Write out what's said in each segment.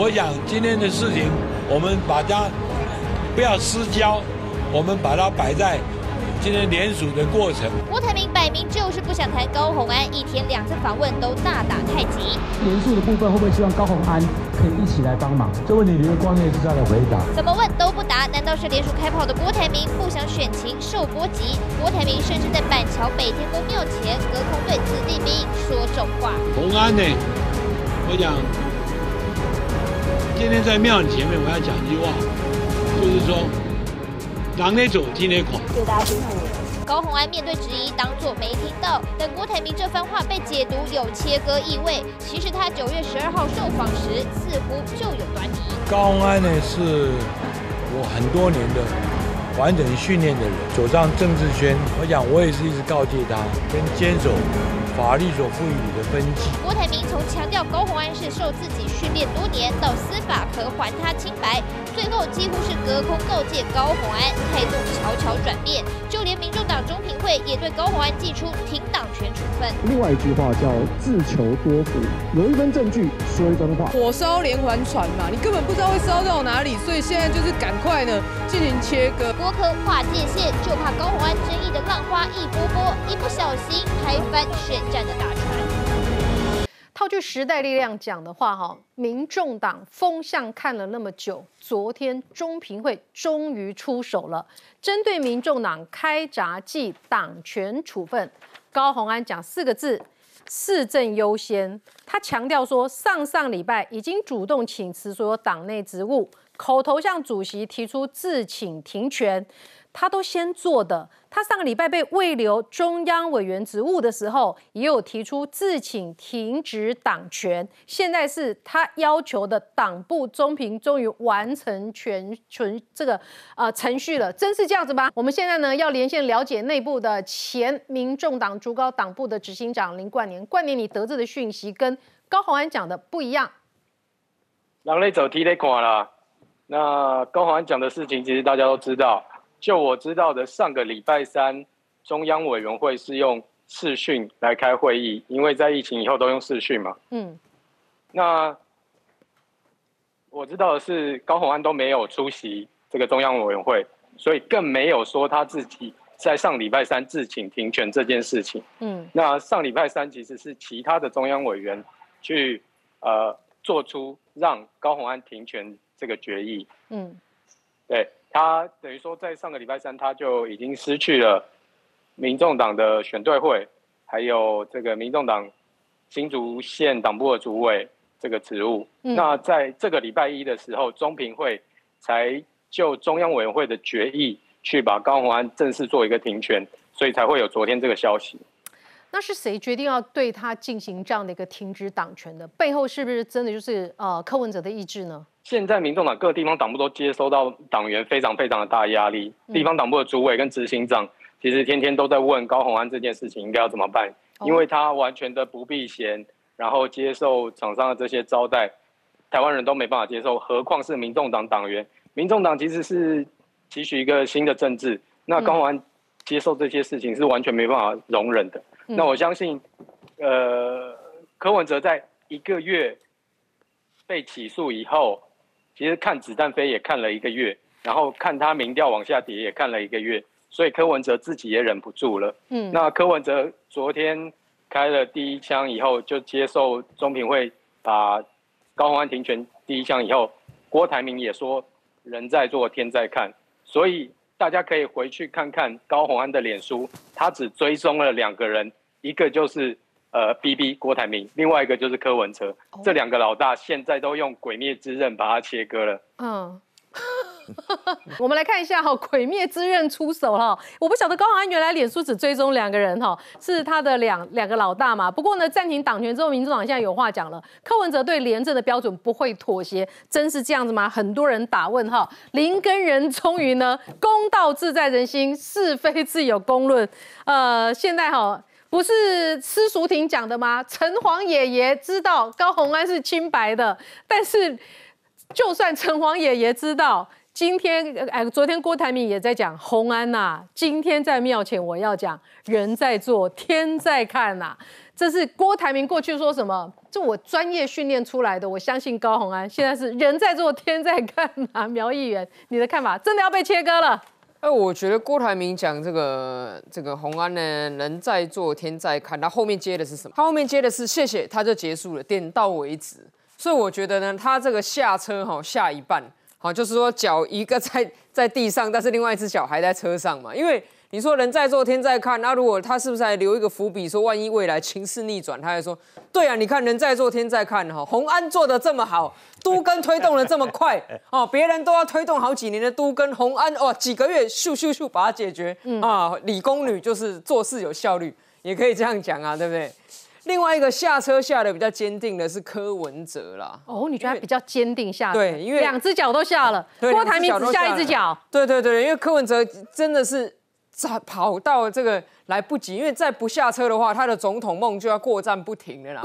我想今天的事情，我们把它不要私交，我们把它摆在。今天联署的过程，郭台铭摆明就是不想谈高红安，一天两次访问都大打太极。联署的部分会不会希望高红安可以一起来帮忙？这问题刘光业是这样的回答，怎么问都不答。难道是联署开炮的郭台铭不想选情受波及？郭台铭甚至在板桥北天宫庙前隔空对子弟兵说重话。红安呢？我讲，今天在庙前面，我要讲一句话，就是说。党内走，听内狂。大家高鸿安面对质疑，当作没听到。但郭台铭这番话被解读有切割意味。其实他九月十二号受访时，似乎就有端倪。高鸿安呢，是我很多年的完整训练的人，走上政治圈，我想我也是一直告诫他，跟坚守。法律所赋予你的分际。郭台铭从强调高鸿安是受自己训练多年，到司法可还他清白，最后几乎是隔空告诫高鸿安，态度悄悄转变。就连民众党中评会也对高鸿安寄出停党权处分。另外一句话叫自求多福，有一分证据说一分话。火烧连环船嘛，你根本不知道会烧到哪里，所以现在就是赶快呢进行切割。郭科划界限，就怕高鸿安争议的浪花一波波，一不小心拍翻战的大船。套句时代力量讲的话，哈，民众党风向看了那么久，昨天中评会终于出手了，针对民众党开闸记党权处分，高鸿安讲四个字：市政优先。他强调说，上上礼拜已经主动请辞所有党内职务，口头向主席提出自请停权。他都先做的。他上个礼拜被未留中央委员职务的时候，也有提出自请停止党权。现在是他要求的党部中评终于完成全全这个呃程序了，真是这样子吗？我们现在呢要连线了解内部的前民众党竹高党部的执行长林冠年。冠年，你得知的讯息跟高鸿安讲的不一样。人类走题得看了。那高鸿安讲的事情，其实大家都知道。就我知道的，上个礼拜三，中央委员会是用视讯来开会议，因为在疫情以后都用视讯嘛。嗯。那我知道的是，高鸿安都没有出席这个中央委员会，所以更没有说他自己在上礼拜三自请停权这件事情。嗯。那上礼拜三其实是其他的中央委员去呃做出让高鸿安停权这个决议。嗯。对。他等于说，在上个礼拜三，他就已经失去了民众党的选队会，还有这个民众党新竹县党部的主委这个职务。那在这个礼拜一的时候，中评会才就中央委员会的决议，去把高鸿安正式做一个停权，所以才会有昨天这个消息。那是谁决定要对他进行这样的一个停止党权的？背后是不是真的就是呃柯文哲的意志呢？现在民众党各个地方党部都接收到党员非常非常的大压力，地方党部的主委跟执行长其实天天都在问高鸿安这件事情应该要怎么办，因为他完全的不避嫌，然后接受厂商的这些招待，台湾人都没办法接受，何况是民众党党员？民众党其实是期许一个新的政治，那高鸿安接受这些事情是完全没办法容忍的。那我相信，呃，柯文哲在一个月被起诉以后。其实看子弹飞也看了一个月，然后看他民调往下跌也看了一个月，所以柯文哲自己也忍不住了。嗯，那柯文哲昨天开了第一枪以后，就接受中评会把高鸿安停权第一枪以后，郭台铭也说人在做天在看，所以大家可以回去看看高鸿安的脸书，他只追踪了两个人，一个就是。呃，B B 郭台铭，另外一个就是柯文哲，这两个老大现在都用鬼灭之刃把它切割了。嗯，我们来看一下哈，鬼灭之刃出手了。我不晓得高安原来脸书只追踪两个人哈，是他的两两个老大嘛。不过呢，暂停党权之后，民主党现在有话讲了，柯文哲对廉政的标准不会妥协，真是这样子吗？很多人打问号。林根人终于呢，公道自在人心，是非自有公论。呃，现在哈。不是施淑婷讲的吗？城隍爷爷知道高鸿安是清白的，但是就算城隍爷爷知道，今天哎，昨天郭台铭也在讲鸿安呐，今天在庙前我要讲人在做天在看呐，这是郭台铭过去说什么？这我专业训练出来的，我相信高鸿安。现在是人在做天在看啊，苗议员，你的看法真的要被切割了？哎，我觉得郭台铭讲这个这个红安呢，人在做天在看，他后面接的是什么？他后面接的是谢谢，他就结束了，点到为止。所以我觉得呢，他这个下车哈下一半，好就是说脚一个在在地上，但是另外一只脚还在车上嘛，因为。你说人在做天在看，那如果他是不是还留一个伏笔，说万一未来情势逆转，他还说，对啊，你看人在做天在看哈，红安做的这么好，都跟推动的这么快 哦，别人都要推动好几年的都跟红安哦，几个月咻咻咻把它解决啊，理工女就是做事有效率，也可以这样讲啊，对不对？另外一个下车下的比较坚定的是柯文哲啦。哦，你觉得比较坚定下？对，因为两只脚都下了，郭台铭只下一只脚。对对对，因为柯文哲真的是。跑到这个来不及，因为再不下车的话，他的总统梦就要过站不停了啦。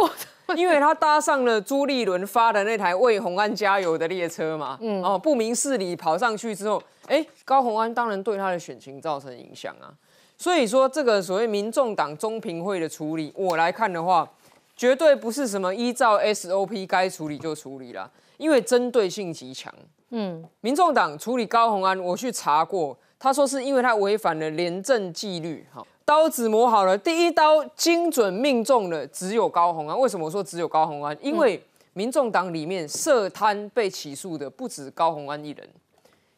因为他搭上了朱立伦发的那台为红安加油的列车嘛，嗯，哦，不明事理跑上去之后，哎，高红安当然对他的选情造成影响啊。所以说，这个所谓民众党中评会的处理，我来看的话，绝对不是什么依照 SOP 该处理就处理了，因为针对性极强。嗯，民众党处理高红安，我去查过。他说是因为他违反了廉政纪律，哈，刀子磨好了，第一刀精准命中了只有高红安。为什么我说只有高红安？因为民众党里面涉贪被起诉的不止高红安一人，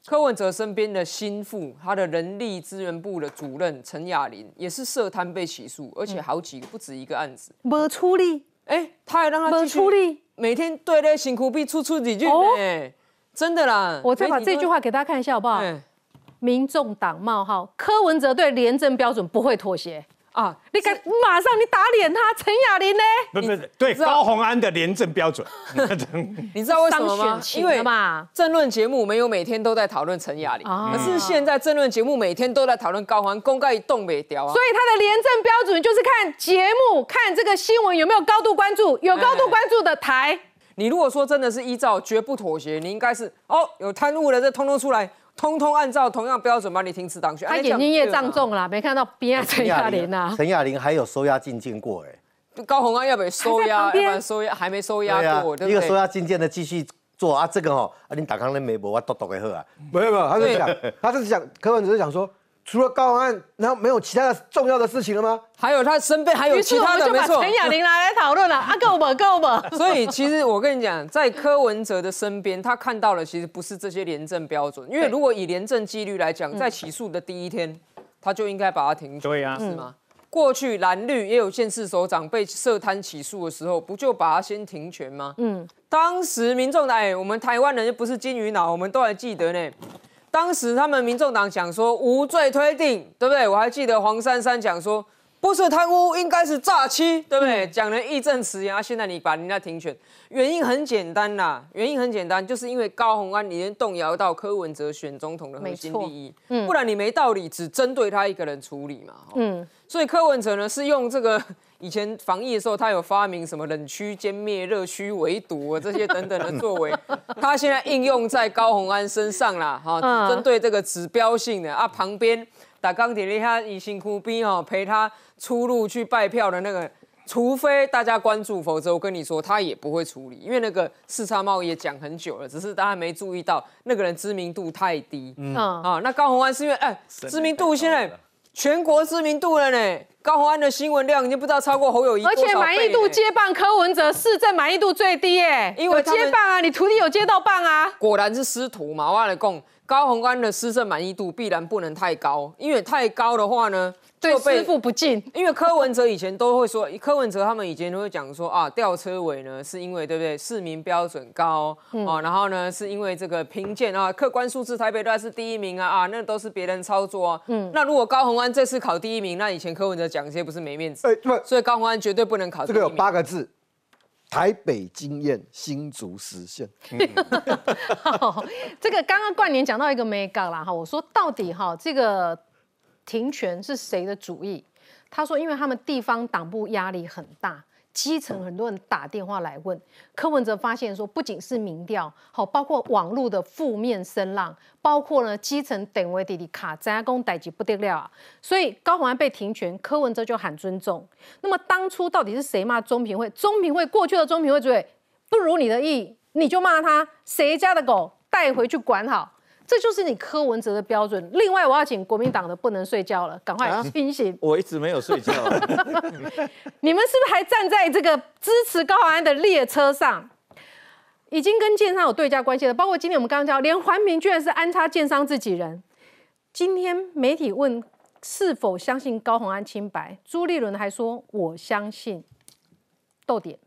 柯文哲身边的心腹，他的人力资源部的主任陈雅玲也是涉贪被起诉，而且好几个不止一个案子，没处理。哎，他还让他没处理，每天对那辛苦币出出几句，哎，真的啦。我再把这句话给大家看一下，好不好？民众党冒号柯文哲对廉政标准不会妥协啊！你敢马上你打脸他陈雅玲呢？不不对高鸿安的廉政标准，你知道为什么吗？因为嘛，政论节目没有每天都在讨论陈雅玲，可是现在政论节目每天都在讨论高鸿安，公开动没掉啊！所以他的廉政标准就是看节目，看这个新闻有没有高度关注，有高度关注的台。你如果说真的是依照绝不妥协，你应该是哦有贪污的这通通出来。通通按照同样标准把你停止当选。他眼睛业障重了，没看到边陈亚玲啊。陈亚玲还有收押进监过哎，高鸿安要不要收押？要不然收押还没收押过，一个收押进监的继续做啊，这个哦，啊你打康那微博我读读给喝啊。没有没有，他是讲，他是讲，柯文哲是讲说。除了高安，然后没有其他的重要的事情了吗？还有他身边还有其他的，没错。陈雅玲拿来讨论了，啊够不够不？所以其实我跟你讲，在柯文哲的身边，他看到的其实不是这些廉政标准，因为如果以廉政纪律来讲，在起诉的第一天，他就应该把他停权，对呀，是吗？过去蓝绿也有县市首长被涉贪起诉的时候，不就把他先停权吗？嗯，当时民众哎，我们台湾人又不是金鱼脑，我们都还记得呢。当时他们民众党讲说无罪推定，对不对？我还记得黄珊珊讲说不是贪污，应该是诈欺，对不对？讲了义正辞严。啊，现在你把人家停权，原因很简单啦，原因很简单，就是因为高鸿安已经动摇到柯文哲选总统的核心利益，不然你没道理只针对他一个人处理嘛。嗯，所以柯文哲呢是用这个。以前防疫的时候，他有发明什么冷区歼灭、热区围堵这些等等的作为，他现在应用在高鸿安身上啦，哈，针对这个指标性的啊，旁边打钢铁的他以辛苦兵哦陪他出入去拜票的那个，除非大家关注，否则我跟你说他也不会处理，因为那个四差贸易也讲很久了，只是大家没注意到那个人知名度太低，嗯。啊，那高鸿安是因为哎知名度现在。全国知名度了呢，高宏安的新闻量已经不知道超过侯友谊而且满意度接棒柯文哲，市政满意度最低耶，因为接棒啊，你徒弟有接到棒啊，果然是师徒嘛，我来讲，高宏安的市政满意度必然不能太高，因为太高的话呢。对师傅不敬，因为柯文哲以前都会说，柯文哲他们以前都会讲说啊，吊车尾呢是因为对不对？市民标准高啊，然后呢是因为这个评鉴啊，客观数字台北都是第一名啊啊，那都是别人操作啊。嗯，那如果高鸿安这次考第一名，那以前柯文哲讲这些不是没面子？哎，对，所以高鸿安绝对不能考。这个有八个字：台北经验，新竹实现。这个刚刚冠年讲到一个 mega 啦哈，我说到底哈这个。停权是谁的主意？他说，因为他们地方党部压力很大，基层很多人打电话来问，柯文哲发现说，不仅是民调，好，包括网络的负面声浪，包括呢基层等位弟弟卡扎公逮级不得了啊，所以高虹安被停权，柯文哲就喊尊重。那么当初到底是谁骂中评会？中评会过去的中评会主委不如你的意，你就骂他，谁家的狗带回去管好。这就是你柯文哲的标准。另外，我要请国民党的不能睡觉了，赶快清醒。我一直没有睡觉。你们是不是还站在这个支持高安的列车上？已经跟建商有对价关系了。包括今天我们刚刚讲，连环评居然是安插建商自己人。今天媒体问是否相信高鸿安清白，朱立伦还说我相信。逗点，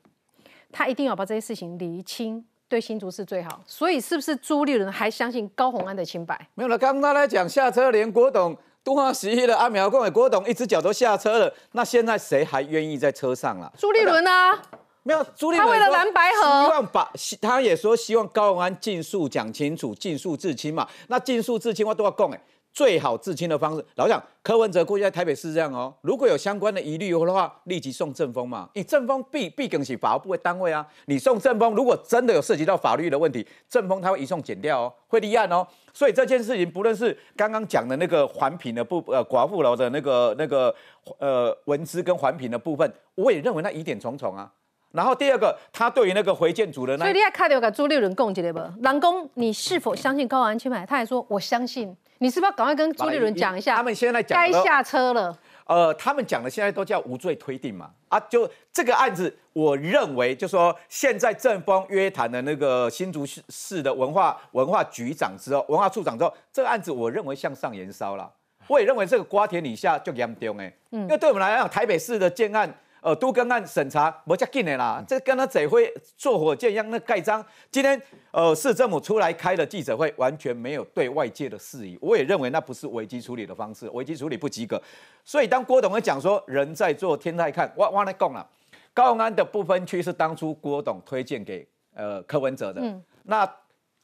他一定要把这些事情厘清。对新竹是最好，所以是不是朱立伦还相信高鸿安的清白？没有了，刚刚他来讲下车，连郭董都要十一了，阿苗共伟郭董一只脚都下车了，那现在谁还愿意在车上了？朱立伦啊，没有朱立伦，他为了蓝白河，希望把他也说希望高鸿安尽速讲清楚，尽速自清嘛。那尽速自清我都要讲哎。最好自清的方式，老讲柯文哲过去在台北市这样哦。如果有相关的疑虑的话，立即送正风嘛。你正风必必更是法务部的单位啊。你送正风，如果真的有涉及到法律的问题，正风他会移送检调哦，会立案哦。所以这件事情，不论是刚刚讲的那个环评的部呃寡妇楼的那个那个呃文资跟环评的部分，我也认为那疑点重重啊。然后第二个，他对于那个回建组的那，所以你还看到个朱立伦讲一个不？蓝公，你是否相信高安清白？他还说我相信。你是不是要赶快跟朱立伦讲一下？他们现在讲该下车了。呃，他们讲的现在都叫无罪推定嘛。啊，就这个案子，我认为就说现在正方约谈的那个新竹市市的文化文化局长之后，文化处长之后，这个案子我认为向上延烧了。我也认为这个瓜田李下就严重哎，因为对我们来讲，台北市的建案。呃，都跟案审查不加紧的啦，这跟他怎会坐火箭一样那盖章。今天呃，市政府出来开了记者会，完全没有对外界的事宜。我也认为那不是危机处理的方式，危机处理不及格。所以当郭董会讲说人在做天在看，我我来讲了，高安的不分区是当初郭董推荐给呃柯文哲的，那。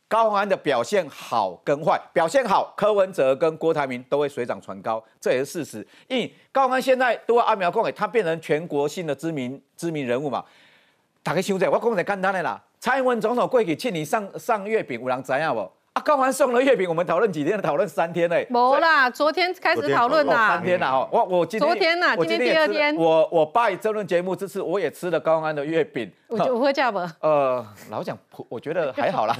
高虹安的表现好跟坏，表现好，柯文哲跟郭台铭都会水涨船高，这也是事实。因为高虹安现在都会阿苗讲诶，他变成全国性的知名知名人物嘛。大家想者，我讲的简单的啦，蔡英文总统过去去年上上月饼，有人知影不？啊，高完送了月饼，我们讨论几天？讨论三天嘞。没啦，昨天开始讨论啦。三天啦，哦，我我今天昨天呐，今天第二天。我我拜争论节目这次我也吃了高安的月饼。我我会叫不？呃，老蒋，我觉得还好啦。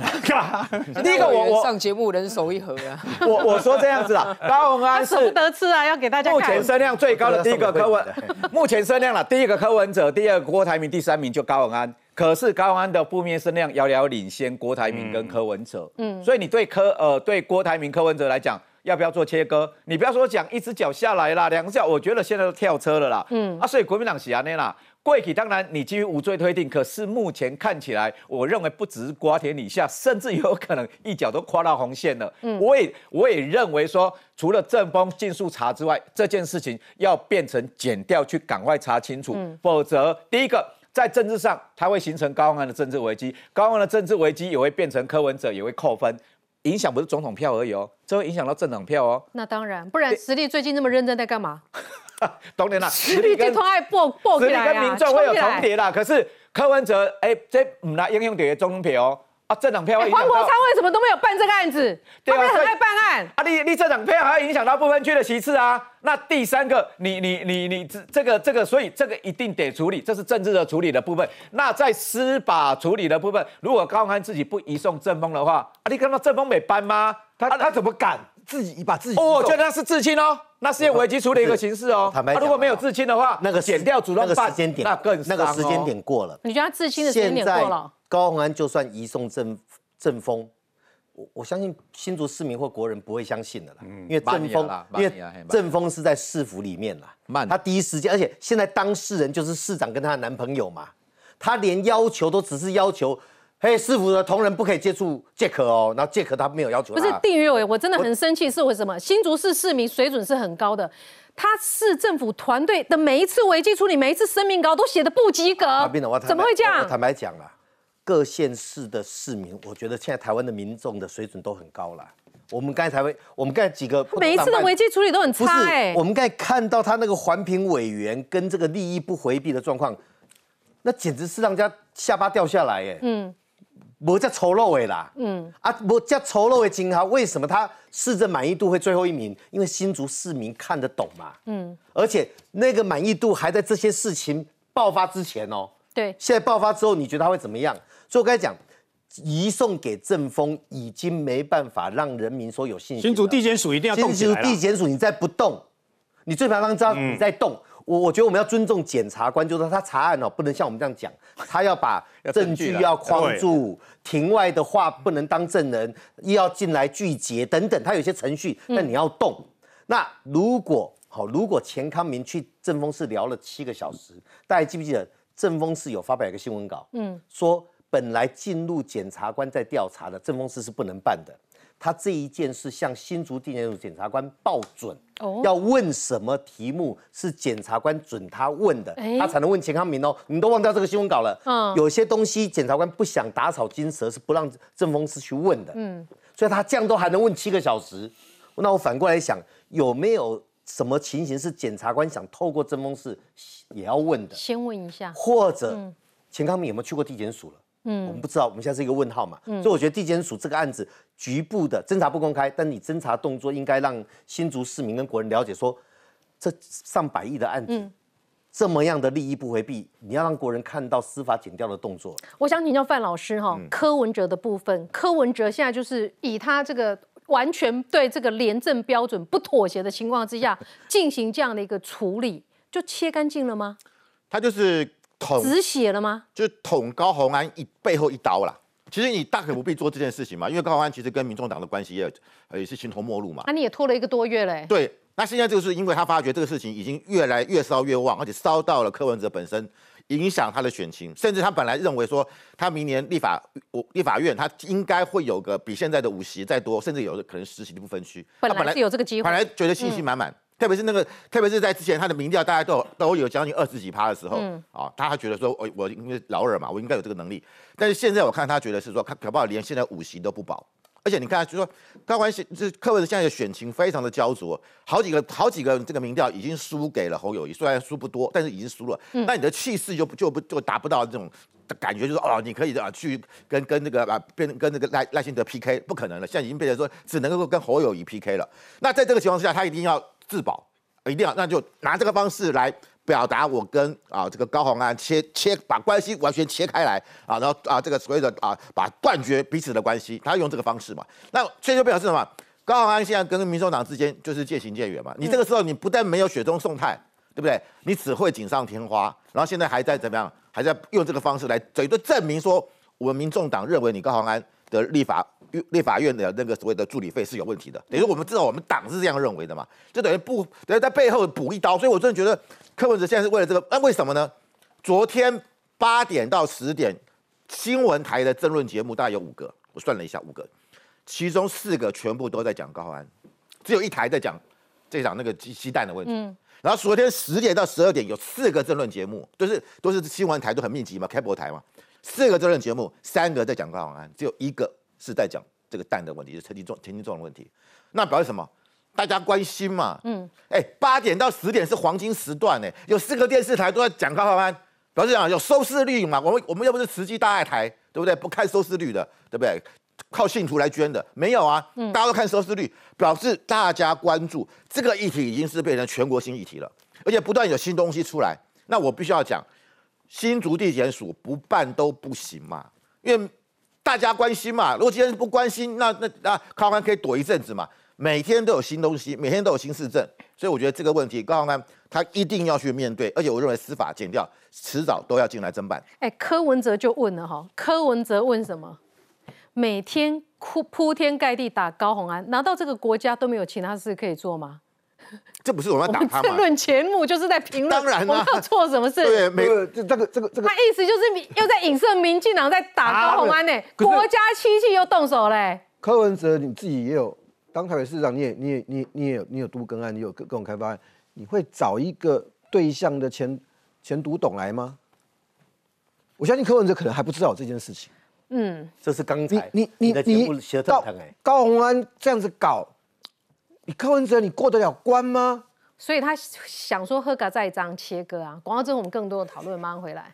第一个我我上节目人手一盒啊。我我说这样子啊，高安舍不得吃啊，要给大家。目前声量最高的第一个柯文，目前声量了，第一个柯文哲，第二个郭台铭，第三名就高文安。可是高安的负面声量遥遥领先郭台铭跟柯文哲，嗯，所以你对柯呃对郭台铭柯文哲来讲，要不要做切割？你不要说讲一只脚下来啦，两只脚，我觉得现在都跳车了啦，嗯。啊，所以国民党喜安内啦，贵体当然你基于无罪推定，可是目前看起来，我认为不只是瓜田李下，甚至有可能一脚都跨到红线了。嗯，我也我也认为说，除了正风尽速查之外，这件事情要变成减掉去赶快查清楚，否则第一个。在政治上，它会形成高昂的政治危机，高昂的政治危机也会变成柯文哲也会扣分，影响不是总统票而已哦，这会影响到政党票哦。那当然，不然实力最近那么认真在干嘛？当然啦，实力跟爱爆爆起来跟民众会有重叠啦。可是柯文哲，哎，这唔拿应用点总统票。啊，政党票，黄国昌为什么都没有办这个案子？他们很爱办案。啊，你你政党票还要影响到部分区的席次啊？那第三个，你你你你这这个这个，所以这个一定得处理，这是政治的处理的部分。那在司法处理的部分，如果高安自己不移送正风的话，啊，你看到正风没搬吗？他他怎么敢自己把自己？哦，我觉得那是自清哦，那是危机处理一个形式哦。坦白讲，如果没有自清的话，那个减掉主动办，那更那个时间点过了。你觉得他自清的时间点过了？高鸿安就算移送正正风，我我相信新竹市民或国人不会相信的啦，因为正风，因为正风是在市府里面啦，他第一时间，而且现在当事人就是市长跟她的男朋友嘛，他连要求都只是要求，嘿，市府的同仁不可以接触杰克哦，然后杰克他没有要求，不是定于伟，我真的很生气，是为什么？新竹市市民水准是很高的，他市政府团队的每一次危机处理，每一次声明稿都写的不及格，怎么会这样？坦白讲啦。各县市的市民，我觉得现在台湾的民众的水准都很高了。我们刚才台湾，我们刚才几个每一次的危机处理都很差。我们刚才看到他那个环评委员跟这个利益不回避的状况，那简直是让人家下巴掉下来耶。嗯，没叫丑陋哎啦。嗯啊，没叫丑陋的金豪，为什么他市政满意度会最后一名？因为新竹市民看得懂嘛。嗯，而且那个满意度还在这些事情爆发之前哦。对，现在爆发之后，你觉得他会怎么样？所以我刚才讲，移送给政风已经没办法让人民说有信心。新竹地检署一定要动起来地检署你再不动，你最怕让知道你在动。我我觉得我们要尊重检察官，就是他查案哦，不能像我们这样讲，他要把证据要框住，庭外的话不能当证人，又要进来拒结等等，他有些程序，但你要动。那如果好，如果钱康明去政风室聊了七个小时，大家记不记得政风室有发表一个新闻稿，嗯，说本来进入检察官在调查的政风室是不能办的。他这一件事向新竹地检署检察官报准，要问什么题目是检察官准他问的，他才能问钱康明哦。你们都忘掉这个新闻稿了。嗯，有些东西检察官不想打草惊蛇，是不让郑峰师去问的。嗯，所以他这样都还能问七个小时。那我反过来想，有没有什么情形是检察官想透过郑峰师也要问的？先问一下，或者钱康明有没有去过地检署了？嗯，我们不知道，我们现在是一个问号嘛。嗯，所以我觉得地检署这个案子局部的侦查不公开，但你侦查动作应该让新竹市民跟国人了解，说这上百亿的案子，这么样的利益不回避，你要让国人看到司法减掉的动作。我想请教范老师哈，柯文哲的部分，柯文哲现在就是以他这个完全对这个廉政标准不妥协的情况之下，进行这样的一个处理，就切干净了吗？他就是。捅止血了吗？就是捅高鸿安一背后一刀啦。其实你大可不必做这件事情嘛，因为高鸿安其实跟民众党的关系也也是形同陌路嘛。那你也拖了一个多月嘞。对，那现在就是因为他发觉这个事情已经越来越烧越旺，而且烧到了柯文哲本身，影响他的选情，甚至他本来认为说他明年立法我立法院他应该会有个比现在的五席再多，甚至有的可能十席的不分区。本来是有这个机会，本来觉得信心满满。特别是那个，特别是在之前他的民调大家都有都有将近二十几趴的时候，啊，他还觉得说，我我因为老二嘛，我应该有这个能力。但是现在我看他觉得是说，他可不好连现在五席都不保。而且你看，就说高官是是柯文哲现在的选情非常的焦灼，好几个好几个这个民调已经输给了侯友谊，虽然输不多，但是已经输了。那你的气势就就不就达不到这种感觉，就是哦，你可以啊去跟跟那个啊变跟那个赖赖幸德 PK，不可能了。现在已经变成说只能够跟侯友谊 PK 了。那在这个情况之下，他一定要。自保一定要，那就拿这个方式来表达我跟啊这个高鸿安切切把关系完全切开来啊，然后啊这个所谓的啊把断绝彼此的关系，他用这个方式嘛。那所以就表示什么？高鸿安现在跟民众党之间就是渐行渐远嘛。你这个时候你不但没有雪中送炭，对不对？你只会锦上添花，然后现在还在怎么样？还在用这个方式来嘴对证明说我们民众党认为你高鸿安的立法。立法院的那个所谓的助理费是有问题的，等于我们知道我们党是这样认为的嘛，就等于不等于在背后补一刀，所以我真的觉得柯文哲现在是为了这个，那为什么呢？昨天八点到十点新闻台的争论节目大概有五个，我算了一下五个，其中四个全部都在讲高安，只有一台在讲这场那个鸡鸡蛋的问题。嗯，然后昨天十点到十二点有四个争论节目，都是都是新闻台都很密集嘛，开播台嘛，四个争论节目，三个在讲高安，只有一个。是在讲这个蛋的问题，是陈金重、陈金重的问题，那表示什么？大家关心嘛？嗯，哎，八点到十点是黄金时段呢，有四个电视台都在讲高考班，表示讲有收视率嘛？我们我们又不是慈济大爱台，对不对？不看收视率的，对不对？靠信徒来捐的，没有啊？嗯，大家都看收视率，表示大家关注这个议题已经是变成全国性议题了，而且不断有新东西出来。那我必须要讲，新竹地检署不办都不行嘛，因为。大家关心嘛？如果今天不关心，那那那高安可以躲一阵子嘛？每天都有新东西，每天都有新市政，所以我觉得这个问题高安他一定要去面对，而且我认为司法减掉迟早都要进来侦办。哎，柯文哲就问了哈，柯文哲问什么？每天铺铺天盖地打高红安，难道这个国家都没有其他事可以做吗？这不是我们要打他吗？论节目就是在评论，当然我要做什么事？对，没有这这个这个这个。他意思就是又在影射民进党在打高鸿安呢，国家机器又动手嘞。柯文哲你自己也有当台北市长，你也你也你你也有你有都更案，你有各各种开发案，你会找一个对象的前前独董来吗？我相信柯文哲可能还不知道这件事情。嗯，这是刚才你你你你到高鸿安这样子搞。你柯文哲你过得了关吗？所以他想说喝咖再一张切割啊。广告之后我们更多的讨论马上回来。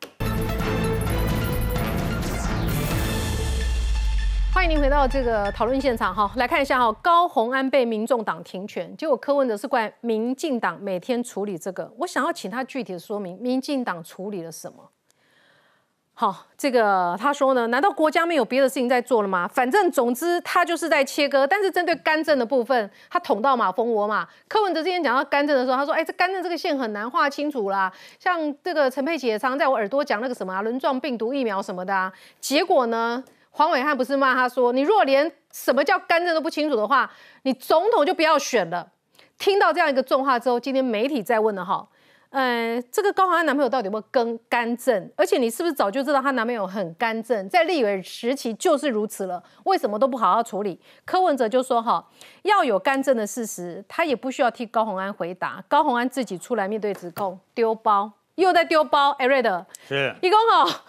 欢迎您回到这个讨论现场哈来看一下哈高洪安被民众党停权结果柯文哲是怪民进党每天处理这个。我想要请他具体的说明民进党处理了什么？好，这个他说呢，难道国家没有别的事情在做了吗？反正总之他就是在切割，但是针对干政的部分，他捅到马蜂窝嘛。柯文哲之前讲到干政的时候，他说，哎，这干政这个线很难画清楚啦，像这个陈佩琪也常在我耳朵讲那个什么轮状病毒疫苗什么的啊，结果呢？黄伟汉不是骂他说：“你如果连什么叫干政都不清楚的话，你总统就不要选了。”听到这样一个重话之后，今天媒体在问了哈，呃，这个高宏安男朋友到底有没有更干政？而且你是不是早就知道她男朋友很干政，在立委时期就是如此了？为什么都不好好处理？柯文哲就说：“哈，要有干政的事实，他也不需要替高宏安回答，高宏安自己出来面对指控，丢包又在丢包。”艾瑞德是，一公哈。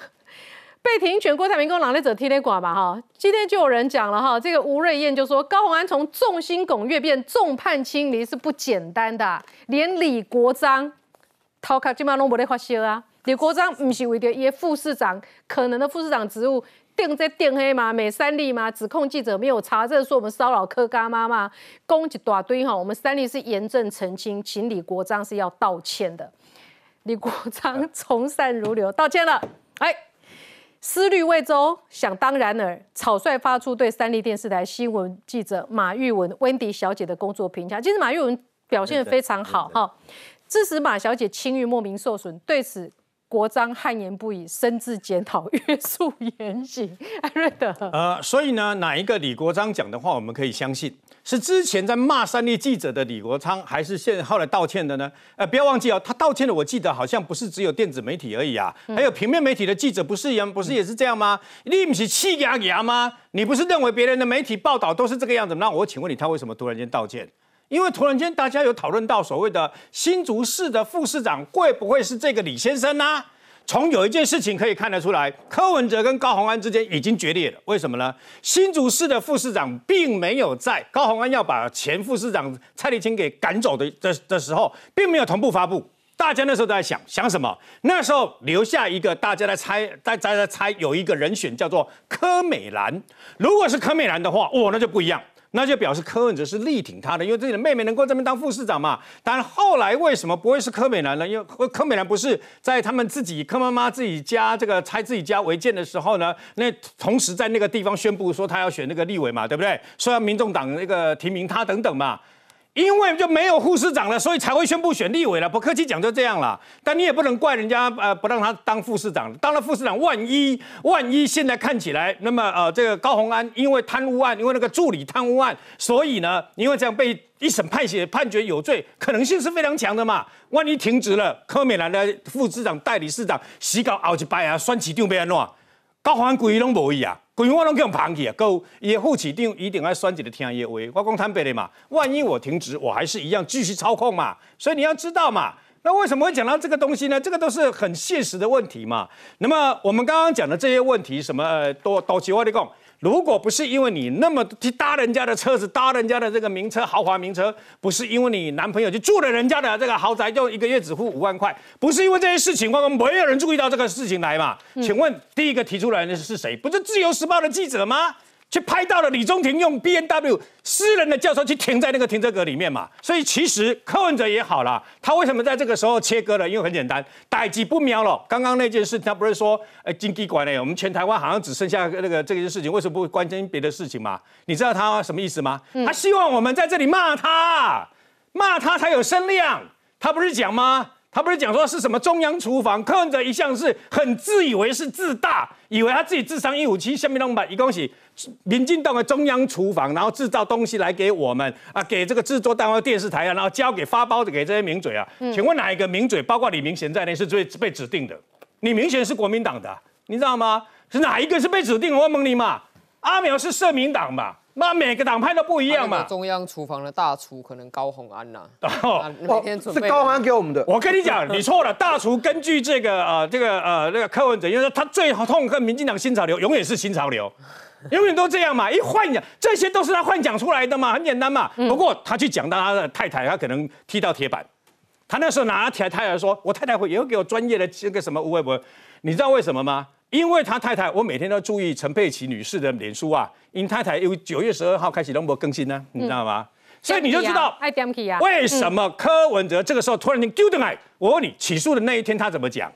被停权，郭台铭跟朗内者踢雷寡吧哈。今天就有人讲了哈，这个吴瑞燕就说高鸿安从众星拱月变众叛亲离是不简单的，连李国章，头壳基本上都没得发烧啊。李国章不是为着一副市长可能的副市长职务定在定黑吗？美三立吗？指控记者没有查证，说我们骚扰柯干妈妈，攻一大堆哈。我们三立是严正澄清，请李国章是要道歉的。李国章从善如流，道歉了，哎。思虑未周，想当然尔，草率发出对三立电视台新闻记者马玉文、温迪小姐的工作评价。其实马玉文表现的非常好，哈，致使马小姐清誉莫名受损。对此，国章汗颜不已，深自检讨，约束言行。艾瑞德，呃，所以呢，哪一个李国章讲的话，我们可以相信？是之前在骂三立记者的李国昌，还是现后来道歉的呢？呃，不要忘记哦，他道歉的，我记得好像不是只有电子媒体而已啊，还有平面媒体的记者，不是一样，不是也是这样吗？你不是气牙牙吗？你不是认为别人的媒体报道都是这个样子？那我请问你，他为什么突然间道歉？因为突然间大家有讨论到所谓的新竹市的副市长会不会是这个李先生呢？从有一件事情可以看得出来，柯文哲跟高鸿安之间已经决裂了。为什么呢？新竹市的副市长并没有在高鸿安要把前副市长蔡立青给赶走的的的时候，并没有同步发布。大家那时候都在想想什么？那时候留下一个大家在猜，大家在猜有一个人选叫做柯美兰。如果是柯美兰的话，哦，那就不一样。那就表示柯文哲是力挺他的，因为自己的妹妹能够这么当副市长嘛。但后来为什么不会是柯美兰呢？因为柯美兰不是在他们自己柯妈妈自己家这个拆自己家违建的时候呢？那同时在那个地方宣布说他要选那个立委嘛，对不对？说要民众党那个提名他等等嘛。因为就没有副市长了，所以才会宣布选立委了。不客气讲就这样了。但你也不能怪人家，呃，不让他当副市长。当了副市长，万一万一现在看起来，那么呃，这个高鸿安因为贪污案，因为那个助理贪污案，所以呢，因为这样被一审判决判决有罪，可能性是非常强的嘛。万一停职了，柯美兰的副市长、代理市长洗稿熬一摆啊，选市长变安怎？高鸿安规拢无伊啊。规我拢叫人捧起啊！够伊副市长一定要选一个听伊的话。我讲坦白的嘛，万一我停职，我还是一样继续操控嘛。所以你要知道嘛，那为什么会讲到这个东西呢？这个都是很现实的问题嘛。那么我们刚刚讲的这些问题，什么多多奇我的讲。如果不是因为你那么去搭人家的车子，搭人家的这个名车、豪华名车，不是因为你男朋友去住了人家的这个豪宅，就一个月只付五万块，不是因为这些事情，我们没有人注意到这个事情来嘛？请问第一个提出来的是谁？不是自由时报的记者吗？去拍到了李中庭用 B N W 私人的轿车去停在那个停车格里面嘛，所以其实柯文哲也好了，他为什么在这个时候切割了？因为很简单，代际不瞄了。刚刚那件事，他不是说，哎，经济管呢？我们全台湾好像只剩下那个这件事情，为什么不关心别的事情嘛？你知道他什么意思吗？他希望我们在这里骂他，骂他才有声量。他不是讲吗？他不是讲说是什么中央厨房？柯文哲一向是很自以为是自大，以为他自己智商一五七，下面弄把一恭喜民进党的中央厨房，然后制造东西来给我们啊，给这个制作单位电视台啊，然后交给发包的给这些名嘴啊。请问哪一个名嘴，包括李明贤在内，是最被指定的？李明贤是国民党的，你知道吗？是哪一个是被指定？我问你嘛，阿苗是社民党嘛？那每个党派都不一样嘛。中央厨房的大厨可能高鸿安呐。哦，是高鸿安给我们的。我跟你讲，你错了。大厨根据这个呃这个呃那个柯文哲，因为他最痛恨民进党新潮流，永远是新潮流，永远都这样嘛。一幻想，这些都是他幻想出来的嘛，很简单嘛。不过他去讲到他的太太，他可能踢到铁板。他那时候拿起来太太说：“我太太会也会给我专业的这个什么无为不？你知道为什么吗？”因为他太太，我每天都注意陈佩琪女士的脸书啊，因太太由九月十二号开始都没更新呢，你知道吗？所以你就知道为什么柯文哲这个时候突然间丢的来？我问你，起诉的那一天他怎么讲？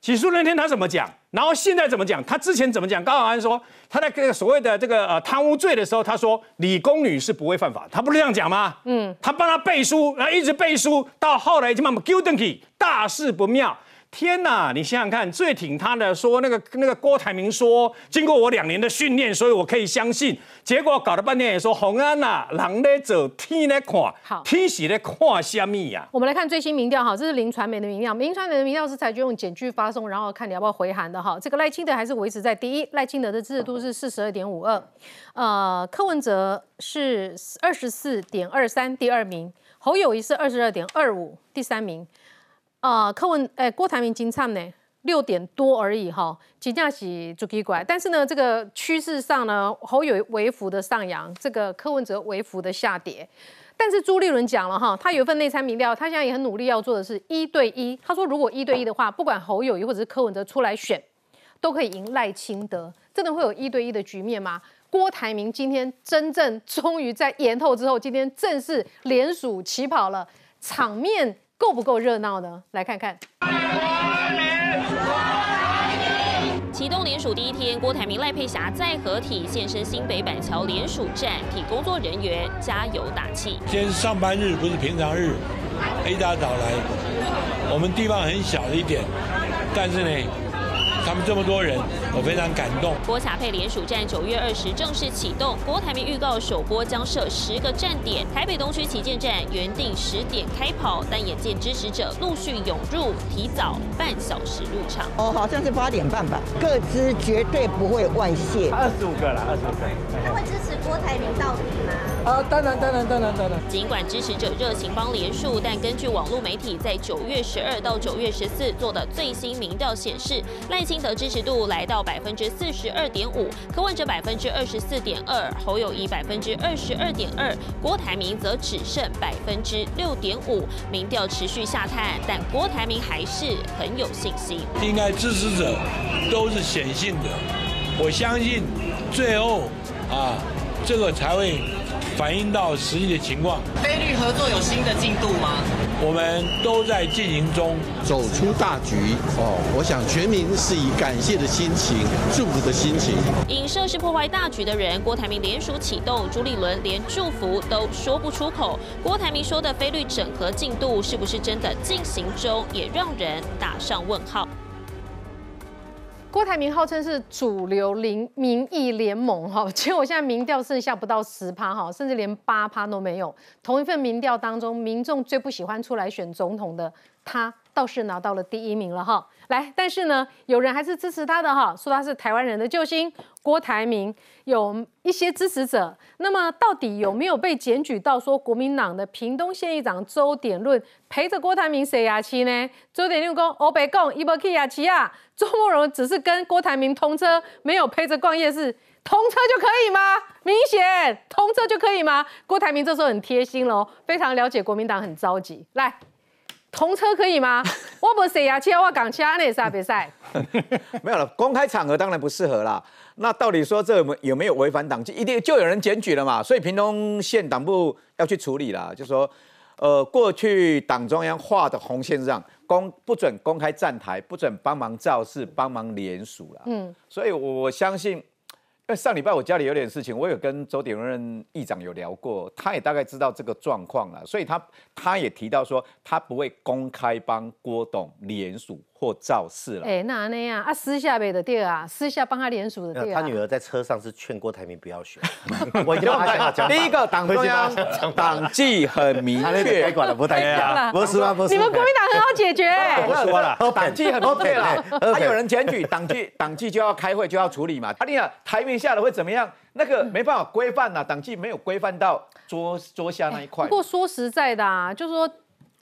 起诉那天他怎么讲？然后现在怎么讲？他之前怎么讲？高安说他在这个所谓的这个呃贪污罪的时候，他说李宫女是不会犯法，他不是这样讲吗？嗯，他帮他背书，然后一直背书，到后来就慢慢丢登去，大事不妙。天呐！你想想看，最挺他的说那个那个郭台铭说，经过我两年的训练，所以我可以相信。结果搞了半天也说洪安呐，人咧走，天咧看，好，天喜咧看虾米呀？我们来看最新民调哈，这是林传媒的民调，林传媒的民调是采取用简句发送，然后看你要不要回函的哈。这个赖清德还是维持在第一，赖清德的支持度是四十二点五二，呃，柯文哲是二十四点二三，第二名，侯友谊是二十二点二五，第三名。啊，柯文诶，郭台铭金唱呢，六点多而已哈，金价是足奇怪。但是呢，这个趋势上呢，侯友微幅的上扬，这个柯文哲微幅的下跌。但是朱立伦讲了哈，他有一份内参民调，他现在也很努力要做的是一对一。他说，如果一对一的话，不管侯友谊或者是柯文哲出来选，都可以赢赖清德。真的会有一对一的局面吗？郭台铭今天真正终于在延后之后，今天正式联署起跑了，场面。够不够热闹呢？来看看。启动联署第一天，郭台铭、赖佩霞再合体现身新北板桥联署站，替工作人员加油打气。今天上班日，不是平常日，一大早来，我们地方很小一点，但是呢。他们这么多人，我非常感动。郭卡佩联署站九月二十正式启动，郭台铭预告首播将设十个站点。台北东区旗舰站原定十点开跑，但眼见支持者陆续涌入，提早半小时入场。哦，好像是八点半吧。各支绝对不会外泄。二十五个了，二十五个。他会支持郭台铭到底吗？啊，当然，当然，当然，当然。尽管支持者热情帮连署，但根据网络媒体在九月十二到九月十四做的最新民调显示，赖清德支持度来到百分之四十二点五，柯文哲百分之二十四点二，侯友谊百分之二十二点二，郭台铭则只剩百分之六点五。民调持续下探，但郭台铭还是很有信心。应该支持者都是显性的，我相信最后啊，这个才会反映到实际的情况。菲律合作有新的进度吗？我们都在进行中，走出大局哦。我想全民是以感谢的心情、祝福的心情。影射是破坏大局的人，郭台铭联署启动，朱立伦连祝福都说不出口。郭台铭说的菲律整合进度是不是真的进行中，也让人打上问号。郭台铭号称是主流民民意联盟哈，结果现在民调剩下不到十趴哈，甚至连八趴都没有。同一份民调当中，民众最不喜欢出来选总统的他。倒是拿到了第一名了哈，来，但是呢，有人还是支持他的哈，说他是台湾人的救星郭台铭，有一些支持者。那么到底有没有被检举到说国民党的屏东县议长周点论陪着郭台铭洗牙期呢？周点论讲，我北讲伊不去牙期啊，周慕容只是跟郭台铭通车，没有陪着逛夜市，通车就可以吗？明显通车就可以吗？郭台铭这时候很贴心喽，非常了解国民党很着急，来。同车可以吗？我不是呀，其他我港其他那啥比赛。没有了，公开场合当然不适合啦。那到底说这有没有违反党纪？一定就有人检举了嘛。所以屏东县党部要去处理啦，就说，呃，过去党中央画的红线上，公不准公开站台，不准帮忙造势、帮忙联署了。嗯，所以我相信。因为上礼拜我家里有点事情，我有跟周鼎任议长有聊过，他也大概知道这个状况了，所以他他也提到说，他不会公开帮郭董联署。或肇事了，哎，那那样啊，私下背的对啊，私下帮他联署的对啊。他女儿在车上是劝郭台铭不要选，我已经把他讲第一个党中央党纪很明确，该管的不太一样，不是吗？不是。你们国民党很好解决，不说了，党纪很明确了。还有人检举党纪，党纪就要开会就要处理嘛。阿丽啊，台面下的会怎么样？那个没办法规范呐，党纪没有规范到桌桌下那一块。不过说实在的啊，就是说。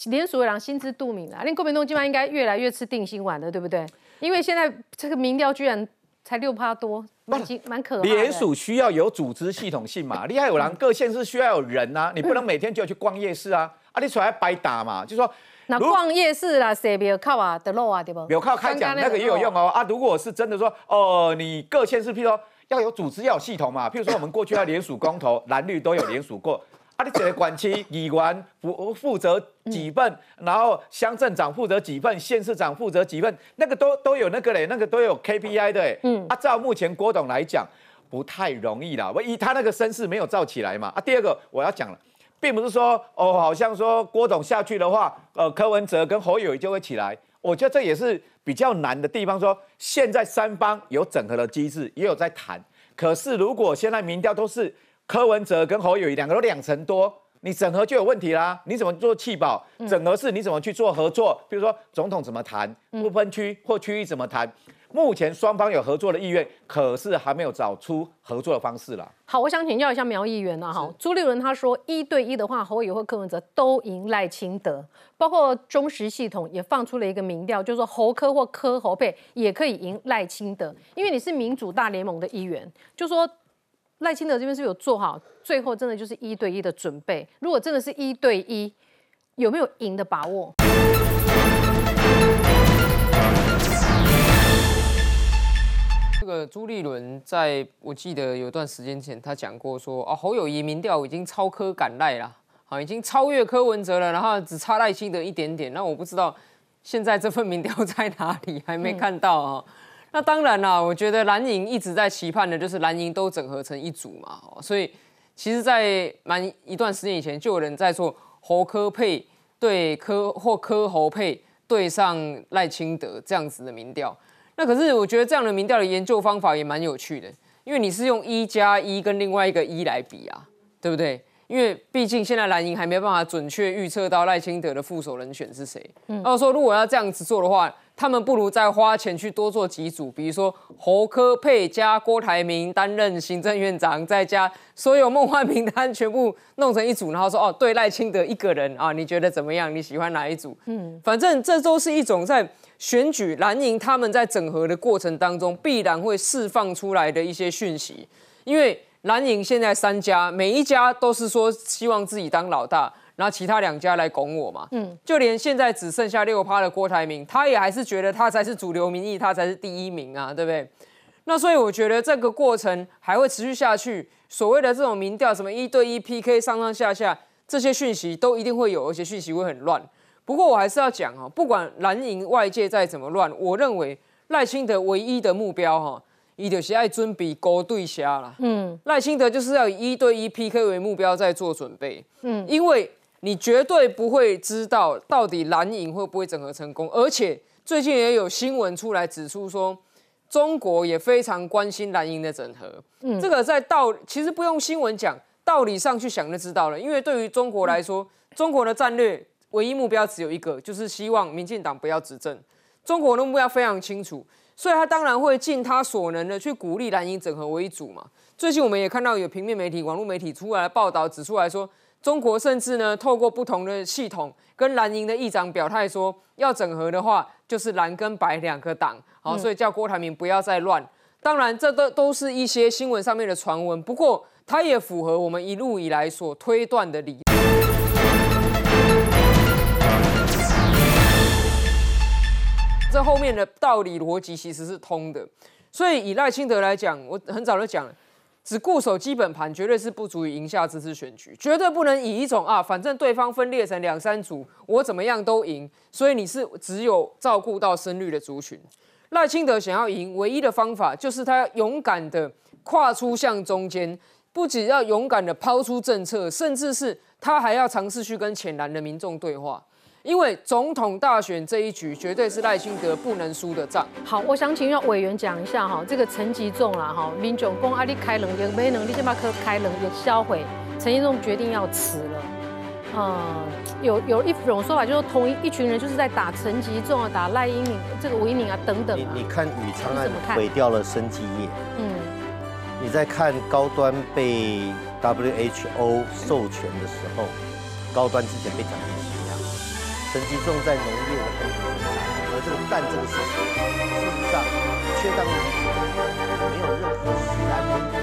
连署人心知肚明啦，连国民党今晚应该越来越吃定心丸了，对不对？因为现在这个民调居然才六趴多，蛮蛮可怕。连署需要有组织系统性嘛，厉害有人，各县市需要有人啊，你不能每天就要去逛夜市啊，啊，你出来白打嘛，就说那逛夜市啦，谁别靠啊的路啊，对不？有靠开讲那个也有用哦啊！如果是真的说哦，你各县市譬如说要有组织要有系统嘛，譬如说我们过去要联署公投，蓝绿都有联署过。啊，你这个管区议员负负责几份，然后乡镇长负责几份，县市长负责几份，那个都都有那个嘞，那个都有 KPI 的。嗯，啊，照目前郭董来讲，不太容易啦。我以他那个声势没有造起来嘛。啊，第二个我要讲了，并不是说哦，好像说郭董下去的话，呃，柯文哲跟侯友谊就会起来。我觉得这也是比较难的地方。说现在三方有整合的机制，也有在谈。可是如果现在民调都是。柯文哲跟侯友谊两个都两成多，你整合就有问题啦。你怎么做弃保？整合是你怎么去做合作？比如说总统怎么谈，不分区或区域怎么谈？目前双方有合作的意愿，可是还没有找出合作的方式啦。好，我想请教一下苗议员啊，哈，朱立伦他说一对一的话，侯友或柯文哲都赢赖清德，包括中实系统也放出了一个民调，就是说侯科或柯侯配也可以赢赖清德，因为你是民主大联盟的一员，就说。赖清德这边是有做好，最后真的就是一对一的准备。如果真的是一对一，有没有赢的把握？这个朱立伦在我记得有段时间前，他讲过说啊，侯友谊民调已经超科赶赖了，好，已经超越柯文哲了，然后只差赖清德一点点。那我不知道现在这份民调在哪里，还没看到啊。那当然啦，我觉得蓝营一直在期盼的就是蓝营都整合成一组嘛，所以其实，在蛮一段时间以前，就有人在做侯科配对科或科侯配对上赖清德这样子的民调。那可是我觉得这样的民调的研究方法也蛮有趣的，因为你是用一加一跟另外一个一来比啊，对不对？因为毕竟现在蓝营还没办法准确预测到赖清德的副手人选是谁。嗯，然后说如果要这样子做的话，他们不如再花钱去多做几组，比如说侯科佩加郭台铭担任行政院长，再加所有梦幻名单全部弄成一组，然后说哦，对赖清德一个人啊，你觉得怎么样？你喜欢哪一组？嗯，反正这都是一种在选举蓝营他们在整合的过程当中必然会释放出来的一些讯息，因为。蓝营现在三家，每一家都是说希望自己当老大，然后其他两家来拱我嘛。嗯，就连现在只剩下六趴的郭台铭，他也还是觉得他才是主流民意，他才是第一名啊，对不对？那所以我觉得这个过程还会持续下去。所谓的这种民调，什么一对一 PK 上上下下，这些讯息都一定会有，而且讯息会很乱。不过我还是要讲哦，不管蓝营外界再怎么乱，我认为赖清德唯一的目标哈。伊就是爱准备勾对虾啦。嗯，赖清德就是要以一对一 PK 为目标在做准备。嗯，因为你绝对不会知道到底蓝营会不会整合成功，而且最近也有新闻出来指出说，中国也非常关心蓝营的整合。嗯，这个在道其实不用新闻讲，道理上去想就知道了。因为对于中国来说，中国的战略唯一目标只有一个，就是希望民进党不要执政。中国的目标非常清楚。所以他当然会尽他所能的去鼓励蓝营整合为主嘛。最近我们也看到有平面媒体、网络媒体出来报道，指出来说，中国甚至呢透过不同的系统跟蓝营的议长表态说，要整合的话就是蓝跟白两个党，好，所以叫郭台铭不要再乱。当然，这都都是一些新闻上面的传闻，不过它也符合我们一路以来所推断的理。这后面的道理逻辑其实是通的，所以以赖清德来讲，我很早就讲了，只固守基本盘绝对是不足以赢下这次选举，绝对不能以一种啊，反正对方分裂成两三组，我怎么样都赢，所以你是只有照顾到深绿的族群。赖清德想要赢，唯一的方法就是他勇敢的跨出向中间，不仅要勇敢的抛出政策，甚至是他还要尝试去跟浅蓝的民众对话。因为总统大选这一局绝对是赖清德不能输的仗。好，我想请让委员讲一下哈，这个陈吉仲啦哈，民众公阿力开冷也没能力先把科开冷也销毁，陈吉仲决定要辞了。嗯，有有一种说法就是同一一群人就是在打陈吉仲啊，打赖英敏这个吴英敏啊等等。你你看宇昌案毁掉了生技业，嗯，你在看高端被 WHO 授权的时候，高端之前被讲成。陈吉仲在农业的工作，而这个蛋这个事情，事实上，缺蛋问题没有任何实案。